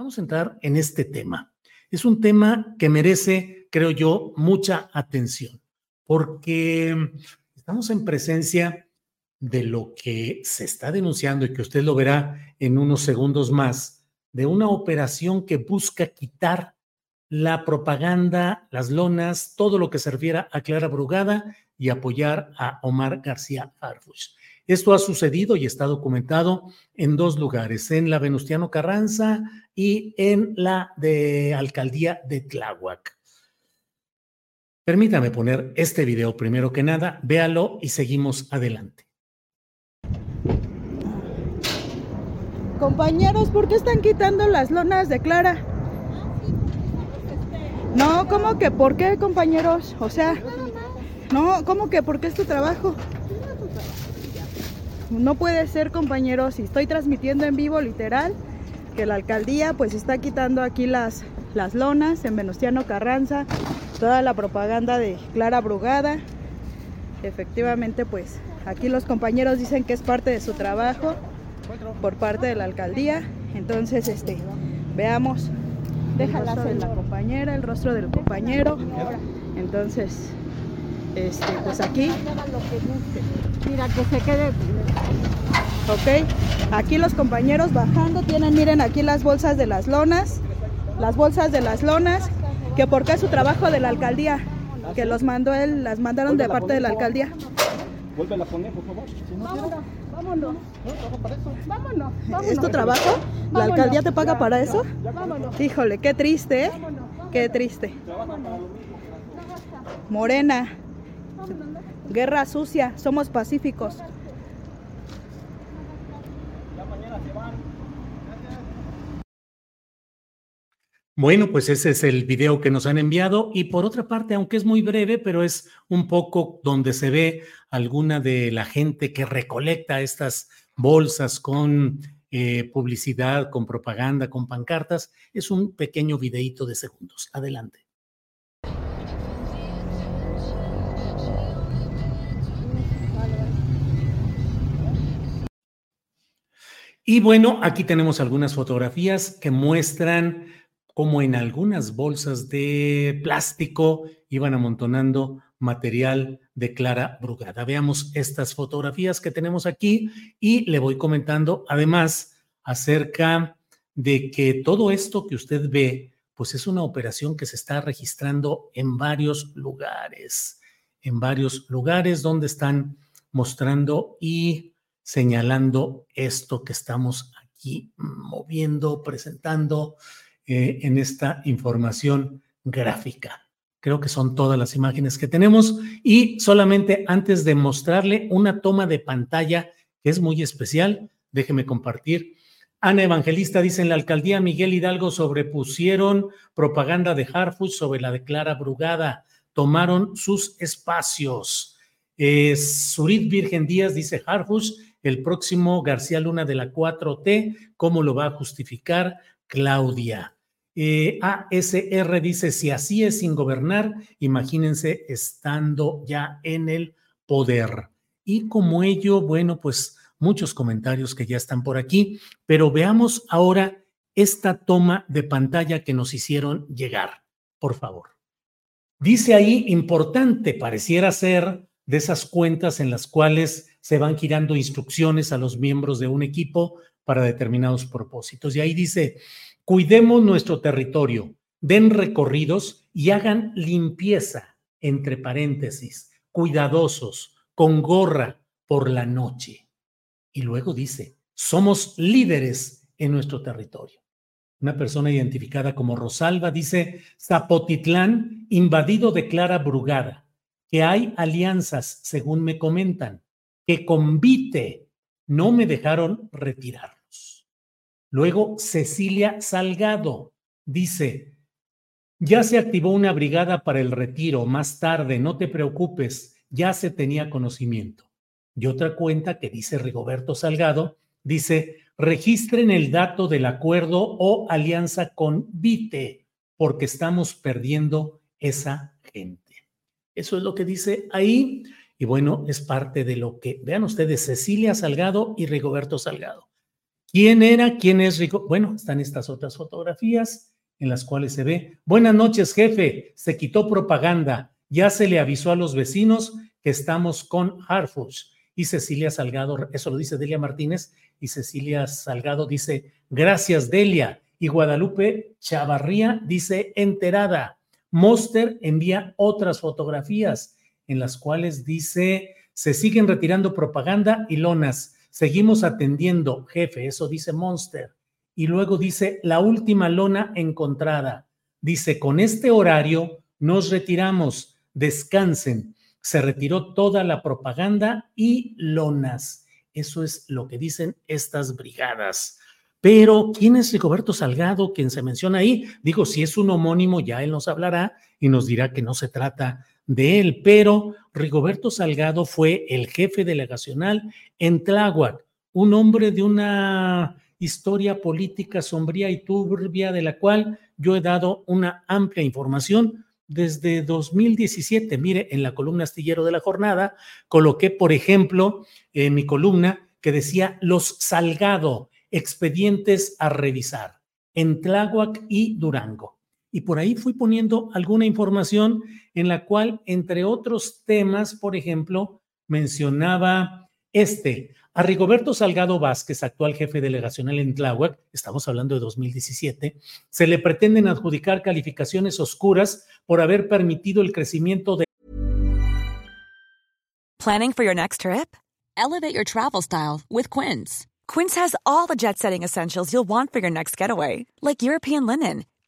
Vamos a entrar en este tema. Es un tema que merece, creo yo, mucha atención, porque estamos en presencia de lo que se está denunciando y que usted lo verá en unos segundos más, de una operación que busca quitar la propaganda, las lonas, todo lo que serviera a Clara Brugada y apoyar a Omar García Harfuch. Esto ha sucedido y está documentado en dos lugares, en la Venustiano Carranza y en la de Alcaldía de Tláhuac. Permítame poner este video primero que nada, véalo y seguimos adelante. Compañeros, ¿por qué están quitando las lonas de Clara? No, ¿cómo que por qué, compañeros? O sea, no, ¿cómo que por qué es tu trabajo? No puede ser, compañeros, si estoy transmitiendo en vivo, literal, que la alcaldía pues está quitando aquí las, las lonas en Venustiano Carranza, toda la propaganda de Clara Brugada. Efectivamente, pues aquí los compañeros dicen que es parte de su trabajo por parte de la alcaldía. Entonces, este, veamos, déjala en la compañera, el rostro del compañero. Entonces, este, pues aquí. Mira, que se quede. Ok, aquí los compañeros bajando tienen, miren aquí las bolsas de las lonas, las bolsas de las lonas, que porque es su trabajo de la alcaldía, que los mandó él, las mandaron de parte de la alcaldía. Vuelve a poner, por favor. Vámonos, vámonos. Vámonos, vámonos. ¿Es tu trabajo? ¿La alcaldía te paga para eso? Híjole, qué triste, ¿eh? Qué triste. Morena. Guerra sucia, somos pacíficos. Bueno, pues ese es el video que nos han enviado y por otra parte, aunque es muy breve, pero es un poco donde se ve alguna de la gente que recolecta estas bolsas con eh, publicidad, con propaganda, con pancartas, es un pequeño videíto de segundos. Adelante. Y bueno, aquí tenemos algunas fotografías que muestran cómo en algunas bolsas de plástico iban amontonando material de Clara Brugada. Veamos estas fotografías que tenemos aquí y le voy comentando además acerca de que todo esto que usted ve, pues es una operación que se está registrando en varios lugares, en varios lugares donde están mostrando y señalando esto que estamos aquí moviendo, presentando eh, en esta información gráfica. Creo que son todas las imágenes que tenemos y solamente antes de mostrarle una toma de pantalla que es muy especial, déjeme compartir. Ana Evangelista dice en la alcaldía Miguel Hidalgo sobrepusieron propaganda de Harfuch sobre la de Clara Brugada, tomaron sus espacios. Eh, Virgen Díaz dice Harfuch, el próximo García Luna de la 4T, ¿cómo lo va a justificar Claudia? Eh, ASR dice, si así es sin gobernar, imagínense estando ya en el poder. Y como ello, bueno, pues muchos comentarios que ya están por aquí, pero veamos ahora esta toma de pantalla que nos hicieron llegar, por favor. Dice ahí, importante, pareciera ser de esas cuentas en las cuales se van girando instrucciones a los miembros de un equipo para determinados propósitos. Y ahí dice, Cuidemos nuestro territorio, den recorridos y hagan limpieza, entre paréntesis, cuidadosos, con gorra por la noche. Y luego dice, somos líderes en nuestro territorio. Una persona identificada como Rosalba dice, Zapotitlán invadido declara Brugada, que hay alianzas, según me comentan, que convite no me dejaron retirar. Luego, Cecilia Salgado dice, ya se activó una brigada para el retiro más tarde, no te preocupes, ya se tenía conocimiento. Y otra cuenta que dice Rigoberto Salgado, dice, registren el dato del acuerdo o alianza con Vite, porque estamos perdiendo esa gente. Eso es lo que dice ahí. Y bueno, es parte de lo que, vean ustedes, Cecilia Salgado y Rigoberto Salgado. ¿Quién era? ¿Quién es Rico? Bueno, están estas otras fotografías en las cuales se ve. Buenas noches, jefe. Se quitó propaganda. Ya se le avisó a los vecinos que estamos con Harfuch. Y Cecilia Salgado, eso lo dice Delia Martínez, y Cecilia Salgado dice, gracias Delia. Y Guadalupe Chavarría dice, enterada. Monster envía otras fotografías en las cuales dice, se siguen retirando propaganda y lonas Seguimos atendiendo, jefe, eso dice Monster. Y luego dice, la última lona encontrada. Dice, con este horario nos retiramos, descansen. Se retiró toda la propaganda y lonas. Eso es lo que dicen estas brigadas. Pero, ¿quién es Rigoberto Salgado, quien se menciona ahí? Digo, si es un homónimo, ya él nos hablará y nos dirá que no se trata de él, pero Rigoberto Salgado fue el jefe delegacional en Tláhuac, un hombre de una historia política sombría y turbia de la cual yo he dado una amplia información desde 2017. Mire, en la columna astillero de la jornada coloqué, por ejemplo, en mi columna que decía los Salgado, expedientes a revisar en Tláhuac y Durango y por ahí fui poniendo alguna información en la cual, entre otros temas, por ejemplo, mencionaba este, a Rigoberto Salgado Vázquez, actual jefe delegacional en Tláhuac, estamos hablando de 2017, se le pretenden adjudicar calificaciones oscuras por haber permitido el crecimiento de... Planning for your next trip? Elevate your travel style with Quince. Quince has all the jet-setting essentials you'll want for your next getaway, like European linen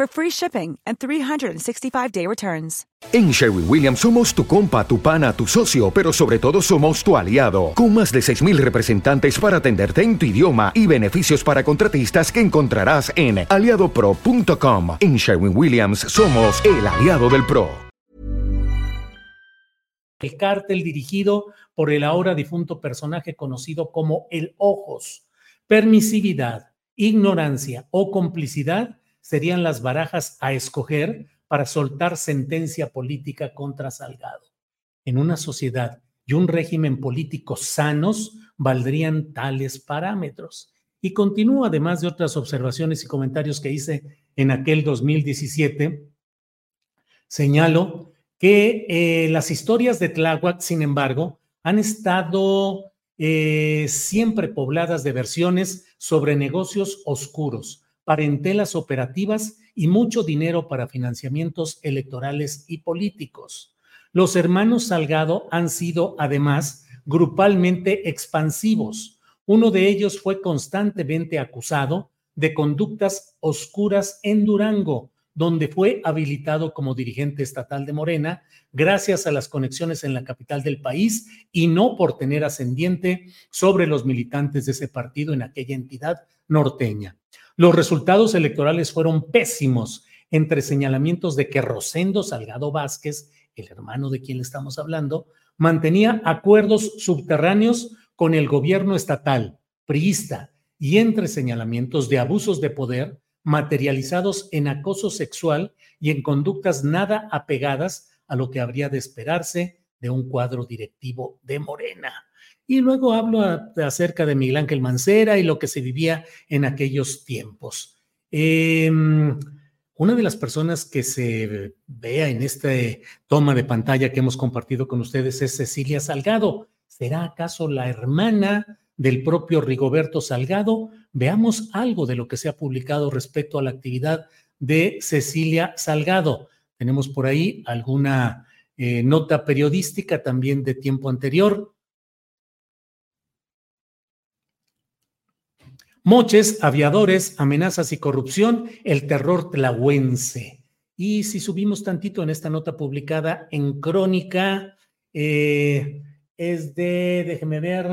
for free shipping and 365-day returns. En Sherwin Williams somos tu compa, tu pana, tu socio, pero sobre todo somos tu aliado. Con más de 6000 representantes para atenderte en tu idioma y beneficios para contratistas que encontrarás en aliadopro.com. En Sherwin Williams somos el aliado del pro. el cártel dirigido por el ahora difunto personaje conocido como el Ojos. Permisividad, ignorancia o complicidad serían las barajas a escoger para soltar sentencia política contra Salgado. En una sociedad y un régimen político sanos valdrían tales parámetros. Y continúo, además de otras observaciones y comentarios que hice en aquel 2017, señalo que eh, las historias de Tláhuac, sin embargo, han estado eh, siempre pobladas de versiones sobre negocios oscuros, parentelas operativas y mucho dinero para financiamientos electorales y políticos. Los hermanos Salgado han sido, además, grupalmente expansivos. Uno de ellos fue constantemente acusado de conductas oscuras en Durango, donde fue habilitado como dirigente estatal de Morena gracias a las conexiones en la capital del país y no por tener ascendiente sobre los militantes de ese partido en aquella entidad norteña. Los resultados electorales fueron pésimos entre señalamientos de que Rosendo Salgado Vázquez, el hermano de quien estamos hablando, mantenía acuerdos subterráneos con el gobierno estatal, priista, y entre señalamientos de abusos de poder materializados en acoso sexual y en conductas nada apegadas a lo que habría de esperarse de un cuadro directivo de Morena. Y luego hablo acerca de Miguel Ángel Mancera y lo que se vivía en aquellos tiempos. Em, una de las personas que se vea en esta toma de pantalla que hemos compartido con ustedes es Cecilia Salgado. ¿Será acaso la hermana del propio Rigoberto Salgado? Veamos algo de lo que se ha publicado respecto a la actividad de Cecilia Salgado. Tenemos por ahí alguna eh, nota periodística también de tiempo anterior. Moches, aviadores, amenazas y corrupción, el terror tlahuense. Y si subimos tantito en esta nota publicada en Crónica, eh, es de, déjeme ver,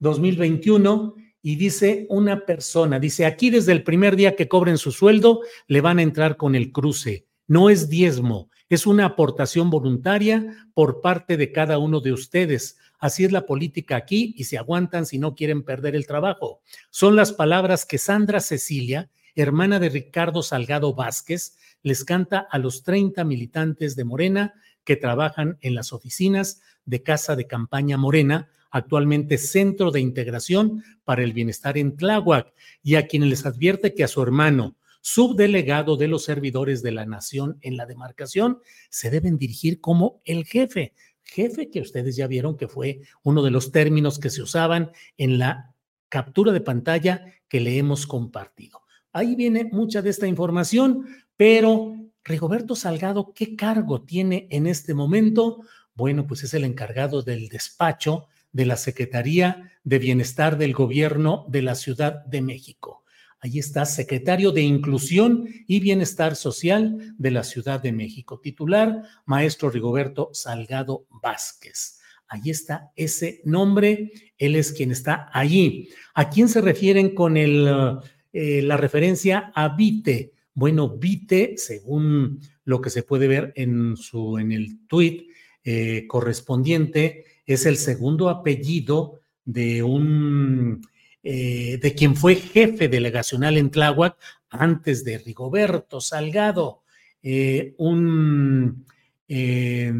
2021, y dice una persona, dice, aquí desde el primer día que cobren su sueldo, le van a entrar con el cruce. No es diezmo, es una aportación voluntaria por parte de cada uno de ustedes. Así es la política aquí y se aguantan si no quieren perder el trabajo. Son las palabras que Sandra Cecilia, hermana de Ricardo Salgado Vázquez, les canta a los 30 militantes de Morena que trabajan en las oficinas de Casa de Campaña Morena, actualmente Centro de Integración para el Bienestar en Tláhuac, y a quienes les advierte que a su hermano, subdelegado de los servidores de la nación en la demarcación, se deben dirigir como el jefe, jefe que ustedes ya vieron que fue uno de los términos que se usaban en la captura de pantalla que le hemos compartido. Ahí viene mucha de esta información, pero Rigoberto Salgado, ¿qué cargo tiene en este momento? Bueno, pues es el encargado del despacho de la Secretaría de Bienestar del Gobierno de la Ciudad de México. Ahí está, secretario de Inclusión y Bienestar Social de la Ciudad de México. Titular, maestro Rigoberto Salgado Vázquez. Ahí está ese nombre. Él es quien está allí. ¿A quién se refieren con eh, la referencia a Vite? Bueno, Vite, según lo que se puede ver en, su, en el tuit eh, correspondiente, es el segundo apellido de un eh, de quien fue jefe delegacional en Tláhuac antes de Rigoberto Salgado, eh, un eh,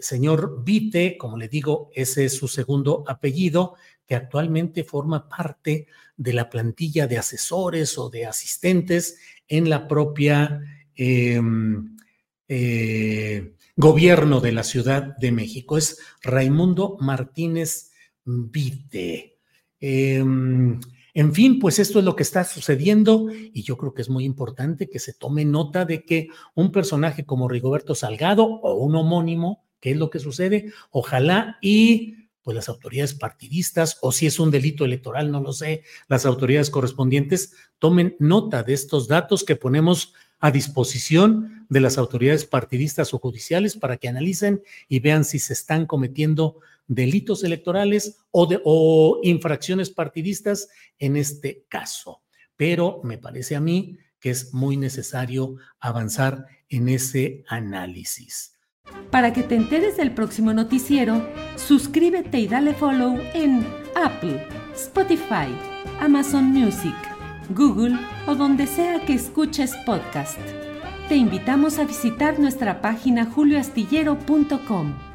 señor Vite, como le digo, ese es su segundo apellido, que actualmente forma parte de la plantilla de asesores o de asistentes en la propia em, gobierno de la Ciudad de México. Es Raimundo Martínez Vite. Em, en fin, pues esto es lo que está sucediendo y yo creo que es muy importante que se tome nota de que un personaje como Rigoberto Salgado o un homónimo, que es lo que sucede, ojalá y pues las autoridades partidistas o si es un delito electoral, no lo sé, las autoridades correspondientes tomen nota de estos datos que ponemos a disposición de las autoridades partidistas o judiciales para que analicen y vean si se están cometiendo delitos electorales o, infracciones partidistas en este caso. Pero me parece a mí que es muy necesario avanzar en ese análisis. Para que te enteres del próximo noticiero, suscríbete y dale follow en Apple, Spotify, Amazon Music Google o donde sea que escuches podcast. Te invitamos a visitar nuestra página julioastillero.com.